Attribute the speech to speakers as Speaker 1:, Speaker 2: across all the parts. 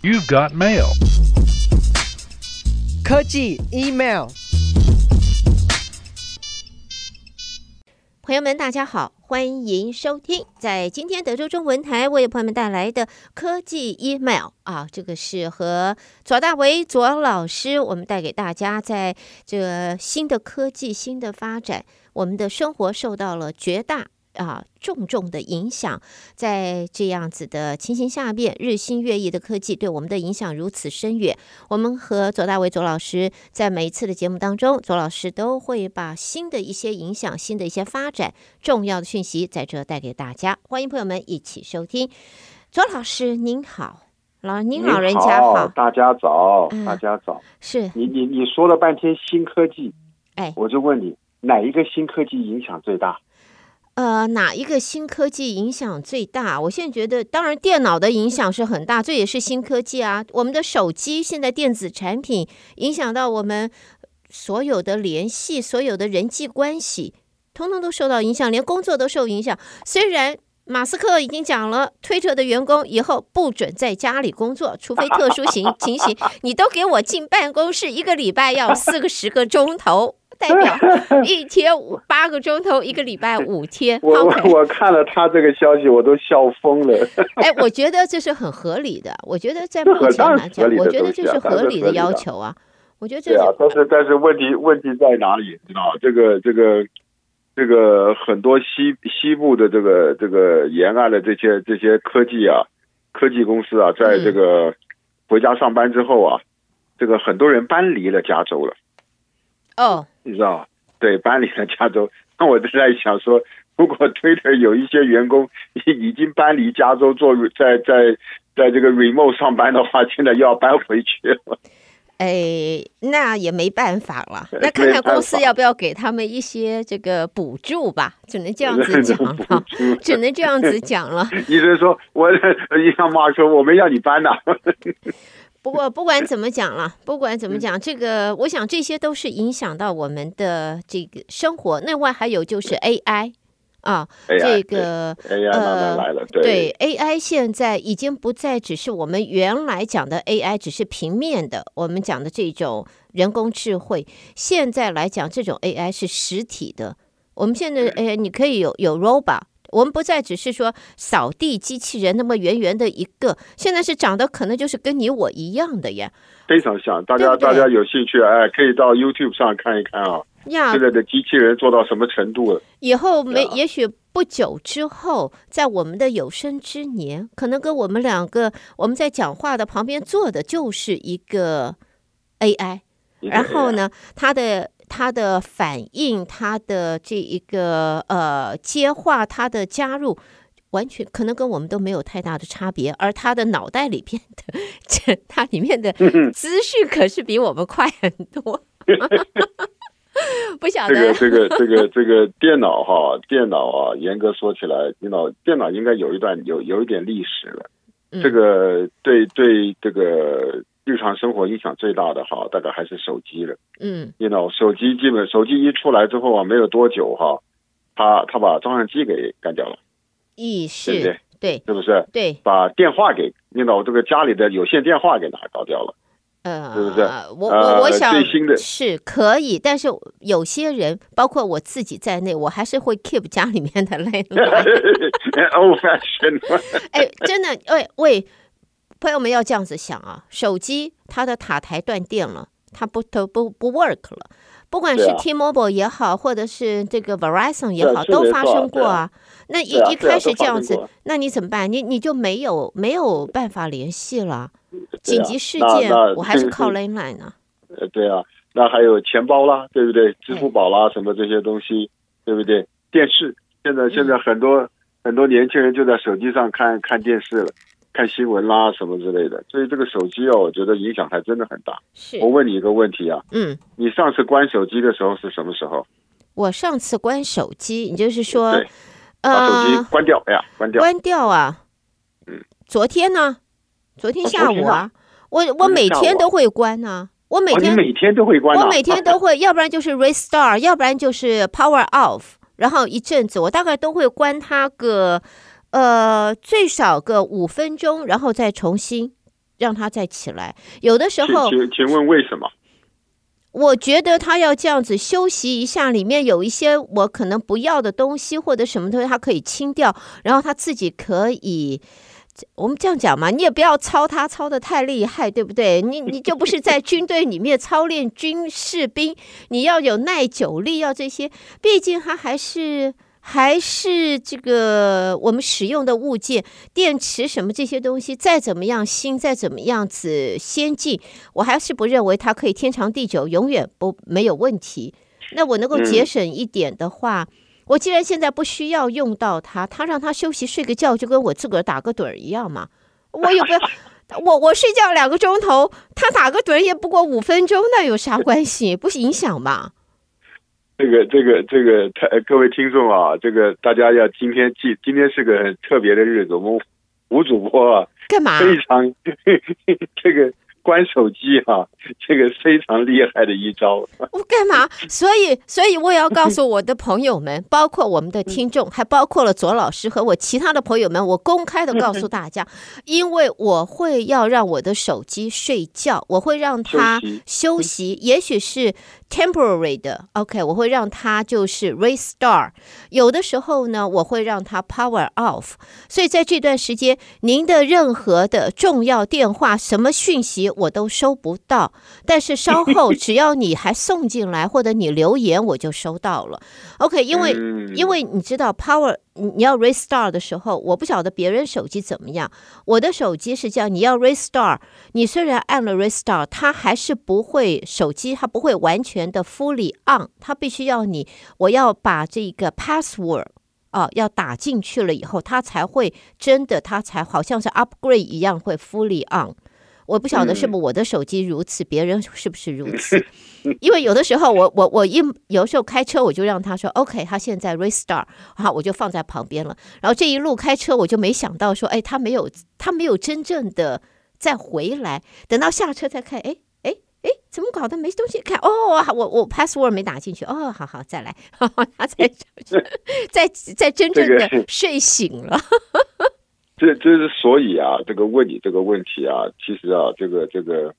Speaker 1: You've got mail.
Speaker 2: 科技 email。
Speaker 3: 朋友们，大家好，欢迎收听在今天德州中文台为朋友们带来的科技 email 啊，这个是和左大为左老师，我们带给大家在这个新的科技、新的发展，我们的生活受到了绝大。啊，重重的影响，在这样子的情形下面，日新月异的科技对我们的影响如此深远。我们和左大为左老师在每一次的节目当中，左老师都会把新的一些影响、新的一些发展、重要的讯息在这带给大家。欢迎朋友们一起收听。左老师您好，老您老人家好，好
Speaker 4: 大家早，大家早。
Speaker 3: 嗯、是
Speaker 4: 你你你说了半天新科技，
Speaker 3: 哎，
Speaker 4: 我就问你，哪一个新科技影响最大？
Speaker 3: 呃，哪一个新科技影响最大？我现在觉得，当然电脑的影响是很大，这也是新科技啊。我们的手机现在电子产品影响到我们所有的联系，所有的人际关系，通通都受到影响，连工作都受影响。虽然马斯克已经讲了，推特的员工以后不准在家里工作，除非特殊情 情形，你都给我进办公室，一个礼拜要四个十个钟头。代表 一天五八个钟头，一个礼拜五天。
Speaker 4: 我我看了他这个消息，我都笑疯了。
Speaker 3: 哎，我觉得这是很合理的。我觉得在目前来讲，我觉得这是合理的要求啊。我觉得这是。
Speaker 4: 但是但是问题问题在哪里？知道这个这个这个很多西西部的这个这个沿岸的这些这些科技啊科技公司啊，在这个回家上班之后啊，这个很多人搬离了加州了。
Speaker 3: 哦。
Speaker 4: 你知道，对，搬离了加州。那 我就在想说，如果 Twitter 有一些员工已经搬离加州做在在在这个 remote 上班的话，现在又要搬回去了。
Speaker 3: 哎，那也没办法了。那看看公司要不要给他们一些这个补助吧，只能这样子讲了，只能这样子讲了。
Speaker 4: 医生说，我你像马说，我没要你搬呐。
Speaker 3: 不过不管怎么讲了，不管怎么讲，这个我想这些都是影响到我们的这个生活。另外还有就是 AI 啊，AI, 这个
Speaker 4: AI 呃来了，对，
Speaker 3: 对 AI 现在已经不再只是我们原来讲的 AI，只是平面的，我们讲的这种人工智慧。现在来讲，这种 AI 是实体的。我们现在哎，你可以有有 robot。我们不再只是说扫地机器人那么圆圆的一个，现在是长得可能就是跟你我一样的呀，
Speaker 4: 非常像。大家大家有兴趣哎，可以到 YouTube 上看一看啊。呀，现在的机器人做到什么程度了？
Speaker 3: 以后没，也许不久之后，在我们的有生之年，可能跟我们两个我们在讲话的旁边坐的就是一个 AI，然后呢，它的。他的反应，他的这一个呃接话，他的加入，完全可能跟我们都没有太大的差别。而他的脑袋里边的这，他里面的资讯可是比我们快很多。不晓得
Speaker 4: 这个这个这个这个电脑哈，电脑啊，严格说起来，电脑电脑应该有一段有有一点历史了。这个对对这个。日常生活影响最大的哈，大概还是手机了。嗯，你知道，手机基本手机一出来之后啊，没有多久哈，他他把照相机给干掉了。
Speaker 3: 意是，
Speaker 4: 对不对？
Speaker 3: 对，
Speaker 4: 是不是？
Speaker 3: 对，把
Speaker 4: 电话给你知道，这个家里的有线电话给拿搞掉了。
Speaker 3: 呃，
Speaker 4: 是不是？
Speaker 3: 我我我想
Speaker 4: 最新的
Speaker 3: 是可以，但是有些人，包括我自己在内，我还是会 keep 家里面的 那个。
Speaker 4: Old fashion。
Speaker 3: 哎，真的，喂喂。朋友们要这样子想啊，手机它的塔台断电了，它不都不不 work 了。不管是 T-Mobile 也好，或者是这个 Verizon 也好，都发生过啊。那一一开始这样子，那你怎么办？你你就没有没有办法联系了。紧急事件，我还是靠 landline 呢。
Speaker 4: 呃，对啊，那还有钱包啦，对不对？支付宝啦，什么这些东西，对不对？电视，现在现在很多很多年轻人就在手机上看看电视了。看新闻啦，什么之类的，所以这个手机哦，我觉得影响还真的很大。
Speaker 3: 是，
Speaker 4: 我问你一个问题啊，
Speaker 3: 嗯，
Speaker 4: 你上次关手机的时候是什么时候？
Speaker 3: 我上次关手机，你就是说，
Speaker 4: 对，把手机关掉，哎呀，关掉，
Speaker 3: 关掉啊，
Speaker 4: 嗯，
Speaker 3: 昨天呢？昨天下午啊，我我每天都会关啊，我每天
Speaker 4: 每天都会关，
Speaker 3: 我每天都会，要不然就是 restart，要不然就是 power off，然后一阵子我大概都会关它个。呃，最少个五分钟，然后再重新让他再起来。有的时候，
Speaker 4: 请请问为什么？
Speaker 3: 我觉得他要这样子休息一下，里面有一些我可能不要的东西或者什么东西，他可以清掉，然后他自己可以。我们这样讲嘛，你也不要操他操的太厉害，对不对？你你就不是在军队里面操练军士兵，你要有耐久力，要这些。毕竟他还是还是这个我们使用的物件，电池什么这些东西，再怎么样新，再怎么样子先进，我还是不认为它可以天长地久，永远不没有问题。那我能够节省一点的话。嗯我既然现在不需要用到它，它让它休息睡个觉，就跟我自个儿打个盹儿一样嘛。我有个，我我睡觉两个钟头，它打个盹儿也不过五分钟，那有啥关系？不影响嘛。
Speaker 4: 这个这个这个，太各位听众啊，这个大家要今天记，今天是个很特别的日子，我们吴主播啊，
Speaker 3: 干嘛？
Speaker 4: 非常 这个。关手机哈、啊，这个非常厉害的一招。
Speaker 3: 我干嘛？所以，所以我也要告诉我的朋友们，包括我们的听众，还包括了左老师和我其他的朋友们，我公开的告诉大家，因为我会要让我的手机睡觉，我会让它休息，也许是。Temporary 的，OK，我会让它就是 restart。有的时候呢，我会让它 power off。所以在这段时间，您的任何的重要电话、什么讯息我都收不到。但是稍后，只要你还送进来或者你留言，我就收到了。OK，因为因为你知道 power。你要 restart 的时候，我不晓得别人手机怎么样。我的手机是这样，你要 restart，你虽然按了 restart，它还是不会手机，它不会完全的 fully on，它必须要你，我要把这个 password 啊，要打进去了以后，它才会真的，它才好像是 upgrade 一样会 fully on。我不晓得是不是我的手机如此，别人是不是如此？因为有的时候我我我一有时候开车我就让他说 OK，他现在 restart，好，我就放在旁边了。然后这一路开车我就没想到说，哎，他没有他没有真正的再回来，等到下车再看，哎哎哎，怎么搞的没东西看？哦，我我 password 没打进去，哦，好好再来，他才再再真正的睡醒了。
Speaker 4: 这这是所以啊，这个问你这个问题啊，其实啊，这个这个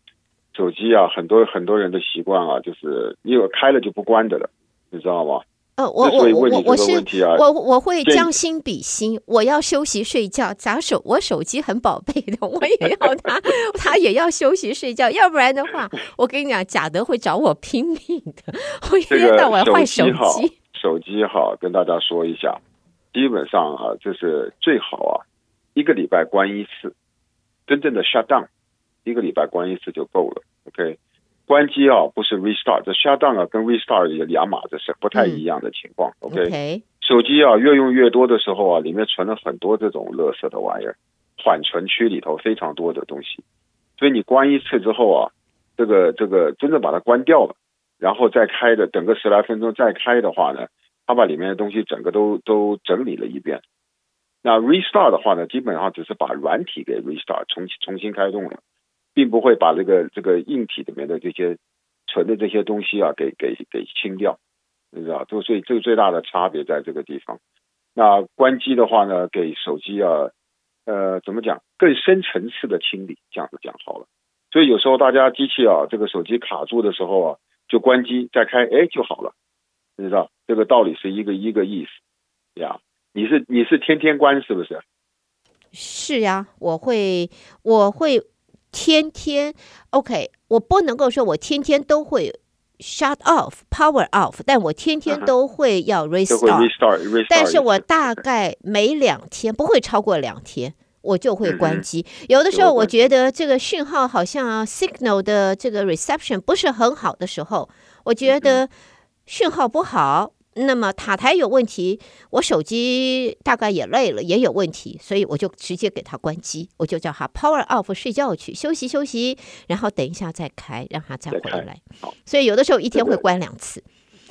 Speaker 4: 手机啊，很多很多人的习惯啊，就是你有开了就不关的了，你知道吗？
Speaker 3: 呃，我我我我是我我会将心比心，我要休息睡觉，咋手我手机很宝贝的，我也要 它，它也要休息睡觉，要不然的话，我跟你讲，贾德会找我拼命的，我一天到晚换手机。
Speaker 4: 手机好，跟大家说一下，基本上啊，就是最好啊。一个礼拜关一次，真正的 shut down，一个礼拜关一次就够了。OK，关机啊，不是 restart，这 shut down 啊跟 restart 有两码子事，不太一样的情况。嗯、OK，, okay. 手机啊越用越多的时候啊，里面存了很多这种垃圾的玩意儿，缓存区里头非常多的东西，所以你关一次之后啊，这个这个真正把它关掉了，然后再开的，等个十来分钟再开的话呢，它把里面的东西整个都都整理了一遍。那 restart 的话呢，基本上只是把软体给 restart 重重新开动了，并不会把这个这个硬体里面的这些存的这些东西啊给给给清掉，你知道？就所以这个最大的差别在这个地方。那关机的话呢，给手机啊，呃，怎么讲？更深层次的清理，这样子讲好了。所以有时候大家机器啊，这个手机卡住的时候啊，就关机再开，哎，就好了，你知道？这个道理是一个一个意思，呀。你是你是天天关是不是？
Speaker 3: 是呀，我会我会天天 OK，我不能够说我天天都会 shut off power off，但我天天都会要
Speaker 4: restart，uh-huh.
Speaker 3: 但是我大概每两天不会超过两天，我就会关机。嗯、有的时候我觉得这个讯号好像 signal 的这个 reception 不是很好的时候，我觉得讯号不好。那么塔台有问题，我手机大概也累了，也有问题，所以我就直接给它关机，我就叫它 power off 睡觉去休息休息，然后等一下再开，让它再回来。所以有的时候一天会关两次，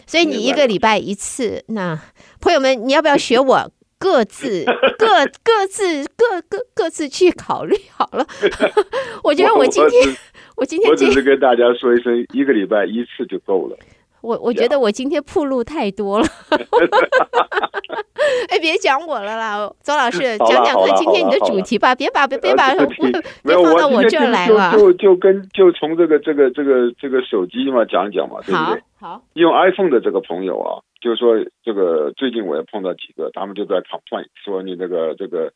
Speaker 3: 所以你一个礼拜一次。那朋友们，你要不要学我？各自各各自各各各自去考虑好了。我觉得我今天我，我今天
Speaker 4: 我只是跟大家说一声，一个礼拜一次就够了。
Speaker 3: 我我觉得我今天铺路太多了。哎，别讲我了啦，周老师讲讲看今天你的主题吧，别把别别把别放到我这儿来了。
Speaker 4: 就就跟就从这个这个这个这个手机嘛讲讲嘛，对不对？
Speaker 3: 好，
Speaker 4: 用 iPhone 的这个朋友啊，就是说这个最近我也碰到几个，他们就在 complain 说你这个这个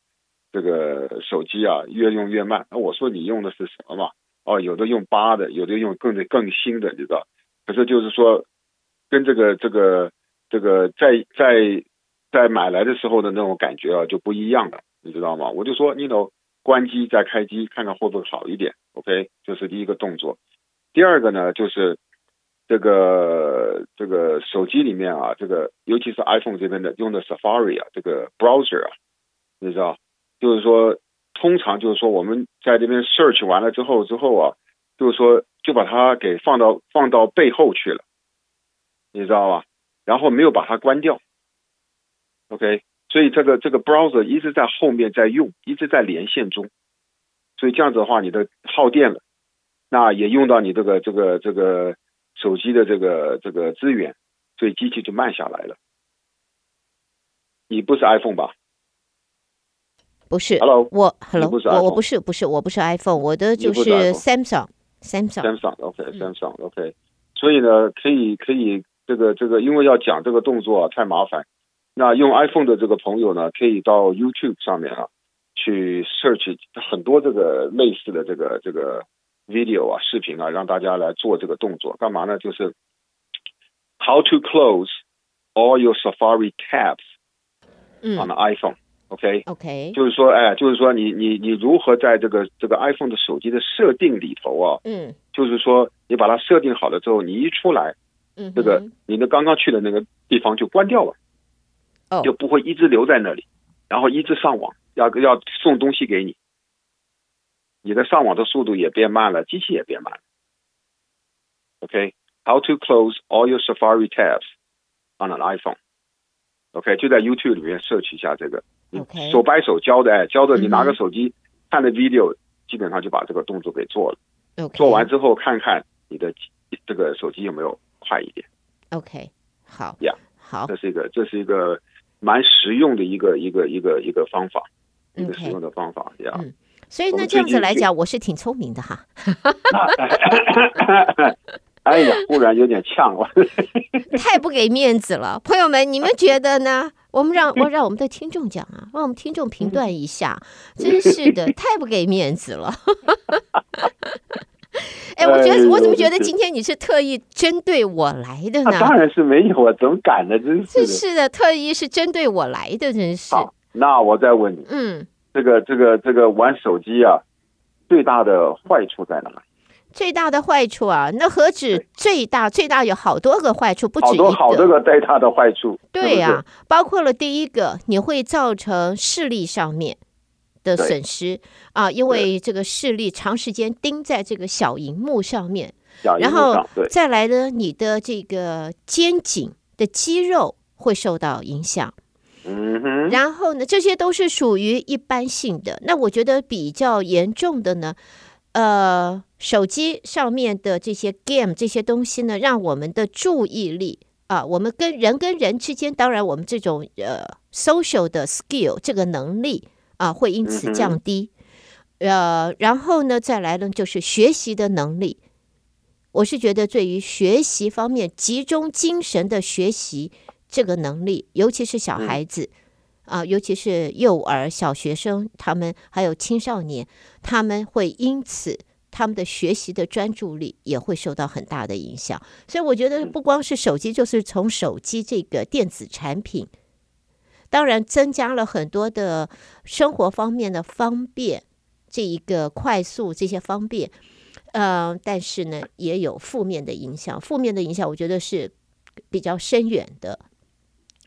Speaker 4: 这个手机啊越用越慢。那我说你用的是什么嘛？哦，有的用八的，有的用更更新的，你知道？可是就是说跟这个这个这个在在。在买来的时候的那种感觉啊就不一样了，你知道吗？我就说你 know 关机再开机，看看会不会好一点。OK，这是第一个动作。第二个呢，就是这个这个手机里面啊，这个尤其是 iPhone 这边的用的 Safari 啊，这个 browser 啊，你知道，就是说通常就是说我们在这边 search 完了之后之后啊，就是说就把它给放到放到背后去了，你知道吧？然后没有把它关掉。OK，所以这个这个 browser 一直在后面在用，一直在连线中，所以这样子的话，你的耗电了，那也用到你这个这个这个手机的这个这个资源，所以机器就慢下来了。你不是 iPhone 吧？
Speaker 3: 不是
Speaker 4: ，Hello，
Speaker 3: 我 Hello，我我不是不是我不是 iPhone，我的就是 Samsung，Samsung，Samsung，OK，Samsung，OK，、嗯、
Speaker 4: 所以呢，可以可以这个这个，因为要讲这个动作啊，太麻烦。那用 iPhone 的这个朋友呢，可以到 YouTube 上面啊，去 search 很多这个类似的这个这个 video 啊视频啊，让大家来做这个动作，干嘛呢？就是 How to close all your Safari tabs on the iPhone，OK？、
Speaker 3: 嗯、OK，
Speaker 4: 就是说，哎，就是说你你你如何在这个这个 iPhone 的手机的设定里头啊，
Speaker 3: 嗯，
Speaker 4: 就是说你把它设定好了之后，你一出来，嗯，这个你的刚刚去的那个地方就关掉了。就不会一直留在那里，然后一直上网，要要送东西给你，你的上网的速度也变慢了，机器也变慢了。OK，How to close all your Safari tabs on an iPhone？OK，、就在 YouTube 里面 search 一下这个，OK，手把手教的，哎，教的你拿个手机看的 video，基本上就把这个动作给做了。
Speaker 3: OK，
Speaker 4: 做完之后看看你的这个手机有没有快一点。
Speaker 3: OK，好
Speaker 4: 呀
Speaker 3: 好，
Speaker 4: 这是一个，这是一个。蛮实用的一个一个一个一个方法，一个实用的方法呀。
Speaker 3: 嗯，所以那这样子来讲，我是挺聪明的哈。
Speaker 4: 哎呀，忽然有点呛了，
Speaker 3: 太不给面子了，朋友们，你们觉得呢？我们让我让我们的听众讲啊，让我们听众评断一下，真是的，太不给面子了。哎，我觉得我怎么觉得今天你是特意针对我来的呢？
Speaker 4: 啊、当然是没有啊，怎么敢呢？真是的，
Speaker 3: 是的，特意是针对我来的，真是。
Speaker 4: 好，那我再问你，
Speaker 3: 嗯，
Speaker 4: 这个这个这个玩手机啊，最大的坏处在哪里？
Speaker 3: 最大的坏处啊，那何止最大？最大有好多个坏处，不止一个。
Speaker 4: 好多好多个最大的坏处。
Speaker 3: 对呀、啊，包括了第一个，你会造成视力上面。的损失啊，因为这个视力长时间盯在这个小荧幕上面，然后再来呢，你的这个肩颈的肌肉会受到影响。
Speaker 4: 嗯哼，
Speaker 3: 然后呢，这些都是属于一般性的。那我觉得比较严重的呢，呃，手机上面的这些 game 这些东西呢，让我们的注意力啊，我们跟人跟人之间，当然我们这种呃 social 的 skill 这个能力。啊，会因此降低，呃，然后呢，再来呢，就是学习的能力。我是觉得，对于学习方面，集中精神的学习这个能力，尤其是小孩子啊，尤其是幼儿、小学生，他们还有青少年，他们会因此他们的学习的专注力也会受到很大的影响。所以，我觉得不光是手机，就是从手机这个电子产品。当然，增加了很多的生活方面的方便，这一个快速这些方便，呃，但是呢，也有负面的影响。负面的影响，我觉得是比较深远的，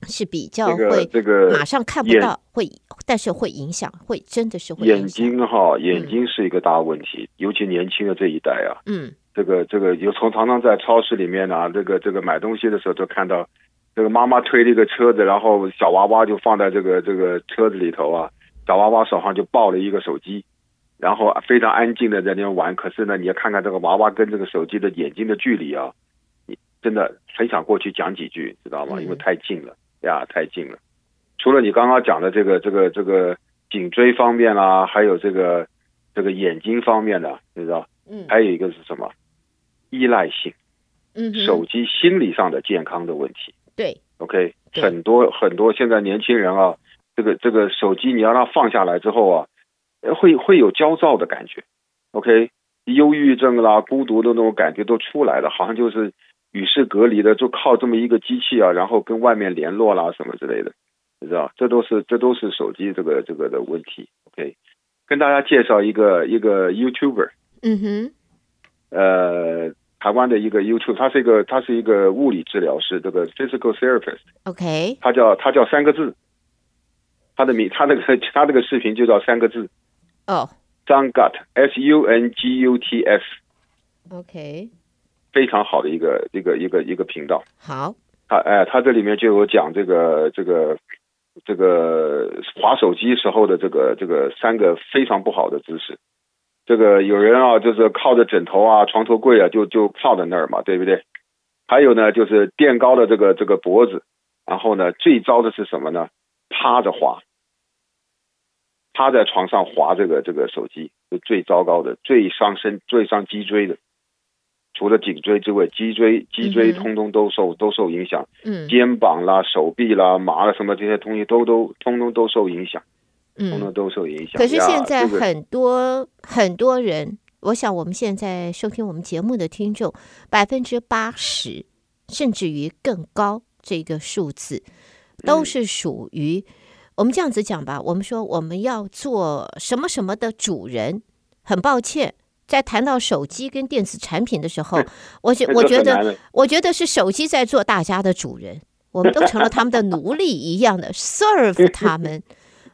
Speaker 3: 是比较会这个马上看不到，会，但是会影响，会真的是会影响。
Speaker 4: 眼睛哈，眼睛是一个大问题，嗯、尤其年轻的这一代啊，
Speaker 3: 嗯，
Speaker 4: 这个这个有从常常在超市里面啊，这个这个买东西的时候都看到。这个妈妈推了一个车子，然后小娃娃就放在这个这个车子里头啊，小娃娃手上就抱了一个手机，然后非常安静的在那边玩。可是呢，你要看看这个娃娃跟这个手机的眼睛的距离啊，你真的很想过去讲几句，知道吗？
Speaker 3: 嗯、
Speaker 4: 因为太近了呀，太近了。除了你刚刚讲的这个这个这个颈椎方面啦、啊，还有这个这个眼睛方面的，你知道？
Speaker 3: 嗯，
Speaker 4: 还有一个是什么？依赖性。
Speaker 3: 嗯，
Speaker 4: 手机心理上的健康的问题。
Speaker 3: 对
Speaker 4: ，OK，
Speaker 3: 对。
Speaker 4: 很多很多现在年轻人啊，这个这个手机你要让他放下来之后啊，会会有焦躁的感觉，OK，忧郁症啦、孤独的那种感觉都出来了，好像就是与世隔离的，就靠这么一个机器啊，然后跟外面联络啦什么之类的。你知道，这都是这都是手机这个这个的问题。OK，跟大家介绍一个一个 YouTuber，
Speaker 3: 嗯哼，
Speaker 4: 呃，台湾的一个 YouTube，他是一个他是一个物理治疗师，这个 physical therapist。
Speaker 3: OK，
Speaker 4: 他叫他叫三个字，他的名他那个 他那个视频就叫三个字。
Speaker 3: 哦
Speaker 4: ，Sungut，S U N G U T S。
Speaker 3: OK，
Speaker 4: 非常好的一个一个一个一个频道。
Speaker 3: 好，
Speaker 4: 他哎，他这里面就有讲这个这个。这个划手机时候的这个这个三个非常不好的姿势，这个有人啊，就是靠着枕头啊、床头柜啊，就就靠在那儿嘛，对不对？还有呢，就是垫高的这个这个脖子，然后呢，最糟的是什么呢？趴着滑，趴在床上滑这个这个手机，是最糟糕的，最伤身、最伤脊椎的。除了颈椎之外，脊椎脊椎通通都受、嗯、都受影响，
Speaker 3: 嗯，
Speaker 4: 肩膀啦、手臂啦、麻了什么这些东西都都通通都受影响，
Speaker 3: 嗯，
Speaker 4: 通通都受影响。
Speaker 3: 可是现在很多、很多人，我想我们现在收听我们节目的听众，百分之八十甚至于更高，这个数字都是属于、嗯、我们这样子讲吧。我们说我们要做什么什么的主人，很抱歉。在谈到手机跟电子产品的时候，我觉我觉得，我觉得是手机在做大家的主人，我们都成了他们的奴隶一样的 serve 他们。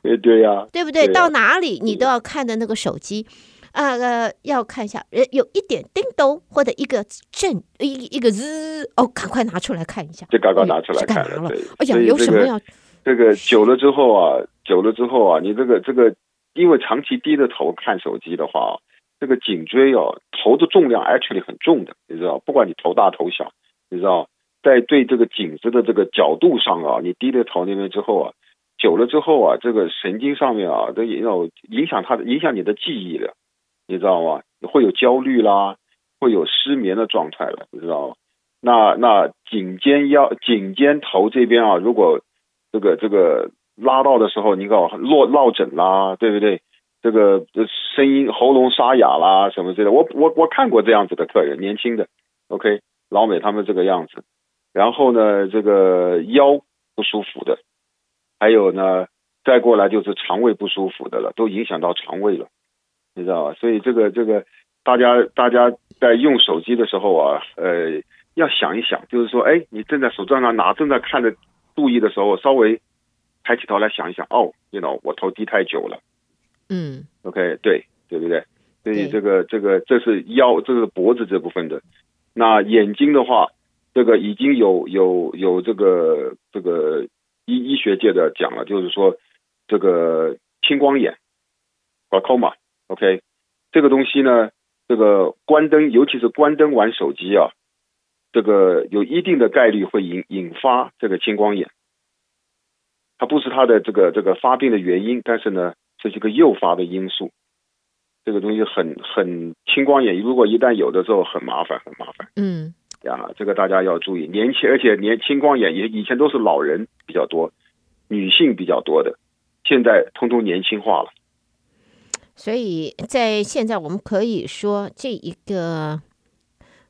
Speaker 4: 对呀，
Speaker 3: 对不对？到哪里你都要看的那个手机，啊呃，要看一下，有一点叮咚或者一个震一一个滋，哦，赶快拿出来看一下。
Speaker 4: 就刚刚拿出来看了。
Speaker 3: 哎呀，有什么要？
Speaker 4: 这个久了之后啊，久了之后啊，你这个这个，因为长期低着头看手机的话。这个颈椎哦，头的重量 actually 很重的，你知道，不管你头大头小，你知道，在对这个颈子的这个角度上啊，你低着头那边之后啊，久了之后啊，这个神经上面啊，都有影响他的，影响你的记忆了，你知道吗？会有焦虑啦，会有失眠的状态了，你知道吗？那那颈肩腰、颈肩头这边啊，如果这个这个拉到的时候，你搞落落枕啦，对不对？这个声音喉咙沙哑啦，什么之类的，我我我看过这样子的客人，年轻的，OK，老美他们这个样子，然后呢，这个腰不舒服的，还有呢，再过来就是肠胃不舒服的了，都影响到肠胃了，你知道吧？所以这个这个大家大家在用手机的时候啊，呃，要想一想，就是说，哎，你正在手上拿，正在看着，注意的时候，稍微抬起头来想一想，哦，you know，我头低太久了。
Speaker 3: 嗯
Speaker 4: ，OK，对，对不对？所以这个这个这是腰，这是脖子这部分的。那眼睛的话，这个已经有有有这个这个医医学界的讲了，就是说这个青光眼，glaucoma，OK，这个东西呢，这个关灯，尤其是关灯玩手机啊，这个有一定的概率会引引发这个青光眼。它不是它的这个这个发病的原因，但是呢。这是个诱发的因素，这个东西很很青光眼，如果一旦有的时候很麻烦，很麻烦。
Speaker 3: 嗯，
Speaker 4: 呀，这个大家要注意，年轻而且年青光眼也以前都是老人比较多，女性比较多的，现在通通年轻化了。
Speaker 3: 所以在现在我们可以说这一个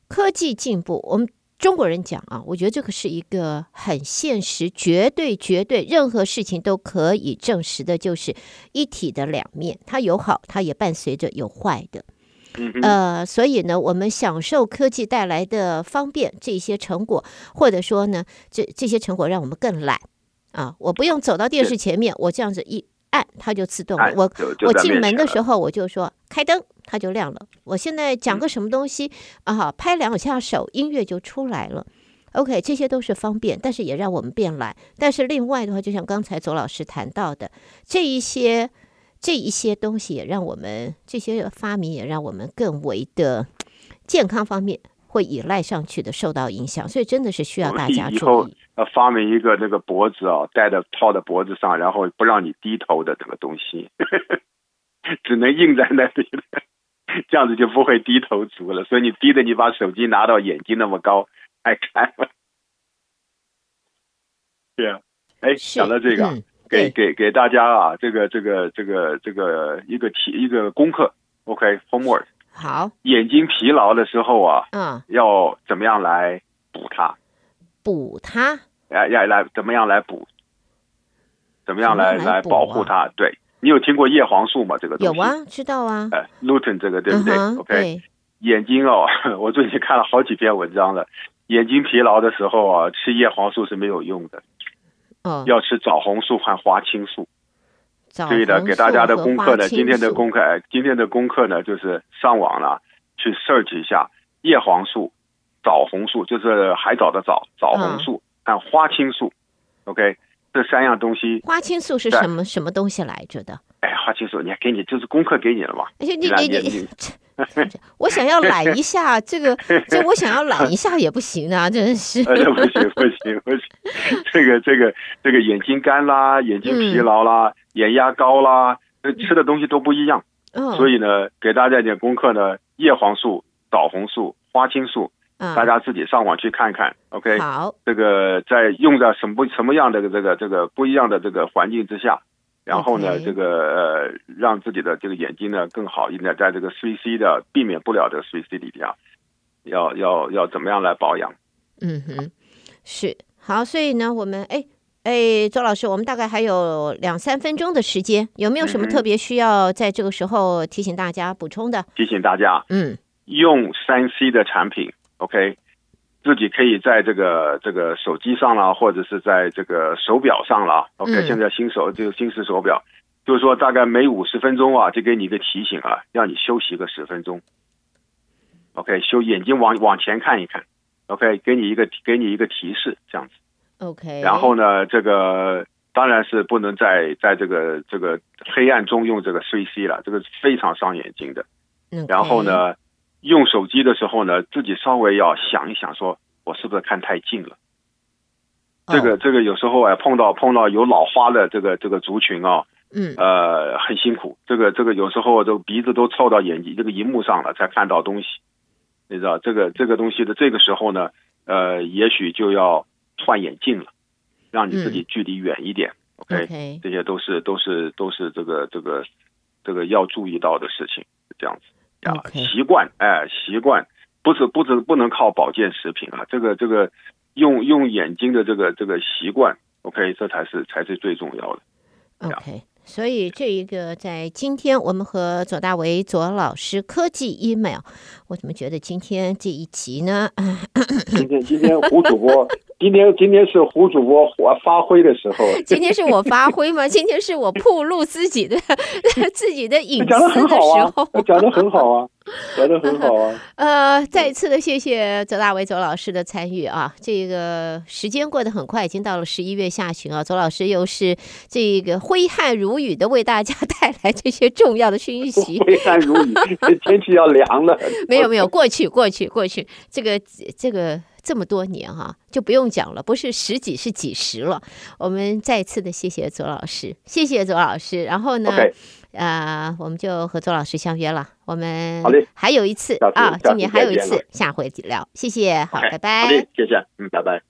Speaker 3: 科技进步，我们。中国人讲啊，我觉得这个是一个很现实、绝对、绝对，任何事情都可以证实的，就是一体的两面，它有好，它也伴随着有坏的。呃，所以呢，我们享受科技带来的方便，这些成果，或者说呢，这这些成果让我们更懒啊，我不用走到电视前面，我这样子一。按它就自动了。我我进门的时候我就说开灯，它就亮了。我现在讲个什么东西啊，拍两下手，音乐就出来了。OK，这些都是方便，但是也让我们变懒。但是另外的话，就像刚才左老师谈到的，这一些这一些东西也让我们这些发明也让我们更为的健康方面会依赖上去的，受到影响，所以真的是需要大家注意。
Speaker 4: 以后要发明一个那个脖子啊，戴的套在脖子上，然后不让你低头的这个东西，只能硬在那里了，这样子就不会低头族了。所以你低的，你把手机拿到眼睛那么高，爱看了？对啊，哎，讲到这个，嗯、给给给大家啊，这个这个这个这个一个题一个功课，OK，homework。
Speaker 3: 好，
Speaker 4: 眼睛疲劳的时候啊，嗯，要怎么样来补它？
Speaker 3: 补它？
Speaker 4: 要要来怎么样来补？怎么样来来，保护它？对，你有听过叶黄素吗？这个东西
Speaker 3: 有啊，知道啊。
Speaker 4: 呃，lutein 这个对不对？OK，眼睛哦，我最近看了好几篇文章了。眼睛疲劳的时候啊，吃叶黄素是没有用的。哦，要吃枣红素和花青素。对的，给大家的功课呢，今天的功课，今天的功课呢，就是上网了，去 search 一下叶黄素、枣红素，就是海藻的枣，枣红素，和花青素，OK，这三样东西。
Speaker 3: 花青素是什么什么东西来着的？
Speaker 4: 哎，花青素，你看给你就是功课给你了嘛？
Speaker 3: 你你你你，我想要懒一下，这个这我想要懒一下也不行啊，真是。
Speaker 4: 不行不行不行，这个这个这个眼睛干啦，眼睛疲劳啦。眼压高啦，吃的东西都不一样，嗯，所以呢，给大家一点功课呢，叶黄素、枣红素、花青素，嗯，大家自己上网去看看，OK，
Speaker 3: 好，
Speaker 4: 这个在用在什么什么样的这个这个不一样的这个环境之下，然后呢，这个呃，让自己的这个眼睛呢更好一点，在这个 3C 的避免不了的 3C 里边，要要要怎么样来保养？
Speaker 3: 嗯哼，是好，所以呢，我们哎。哎，周老师，我们大概还有两三分钟的时间，有没有什么特别需要在这个时候提醒大家补充的？
Speaker 4: 提醒大家，嗯，用三 C 的产品，OK，自己可以在这个这个手机上啦，或者是在这个手表上啦，OK，嗯，现在新手这个新式手表，就是说大概每五十分钟啊，就给你一个提醒啊，让你休息个十分钟，OK，休眼睛往往前看一看，OK，给你一个给你一个提示，这样子。
Speaker 3: OK，
Speaker 4: 然后呢，这个当然是不能在在这个这个黑暗中用这个 CC 了，这个非常伤眼睛的。
Speaker 3: Okay.
Speaker 4: 然后呢，用手机的时候呢，自己稍微要想一想，说我是不是看太近了。Oh. 这个这个有时候啊，碰到碰到有老花的这个这个族群啊，嗯，呃，很辛苦。这个这个有时候这个鼻子都凑到眼睛这个荧幕上了，才看到东西。你知道这个这个东西的这个时候呢，呃，也许就要。换眼镜了，让你自己距离远一点。嗯、OK，, okay 这些都是都是都是这个这个这个要注意到的事情。这样子啊习惯哎，习惯不是不是不能靠保健食品啊，这个这个用用眼睛的这个这个习惯，OK，这才是才是最重要的。
Speaker 3: OK。所以这一个在今天我们和左大为左老师科技 email，我怎么觉得今天这一集呢？
Speaker 4: 今天今天胡主播，今天今天是胡主播我发挥的时候。
Speaker 3: 今天是我发挥吗？今天是我暴露自己的 自己的隐私的时候。
Speaker 4: 讲的很好啊。讲的很好啊！
Speaker 3: 呃，再一次的谢谢左大为左老师的参与啊！这个时间过得很快，已经到了十一月下旬啊。左老师又是这个挥汗如雨的为大家带来这些重要的讯息。
Speaker 4: 挥汗如雨，天气要凉了。
Speaker 3: 没有没有，过去过去过去，这个这个这么多年哈、啊，就不用讲了，不是十几是几十了。我们再次的谢谢左老师，谢谢左老师。然后呢？Okay. 呃，我们就和左老师相约了。我们还有一次啊，今年还有一次，下回聊。谢谢，好，拜拜。
Speaker 4: 谢谢，嗯，拜拜。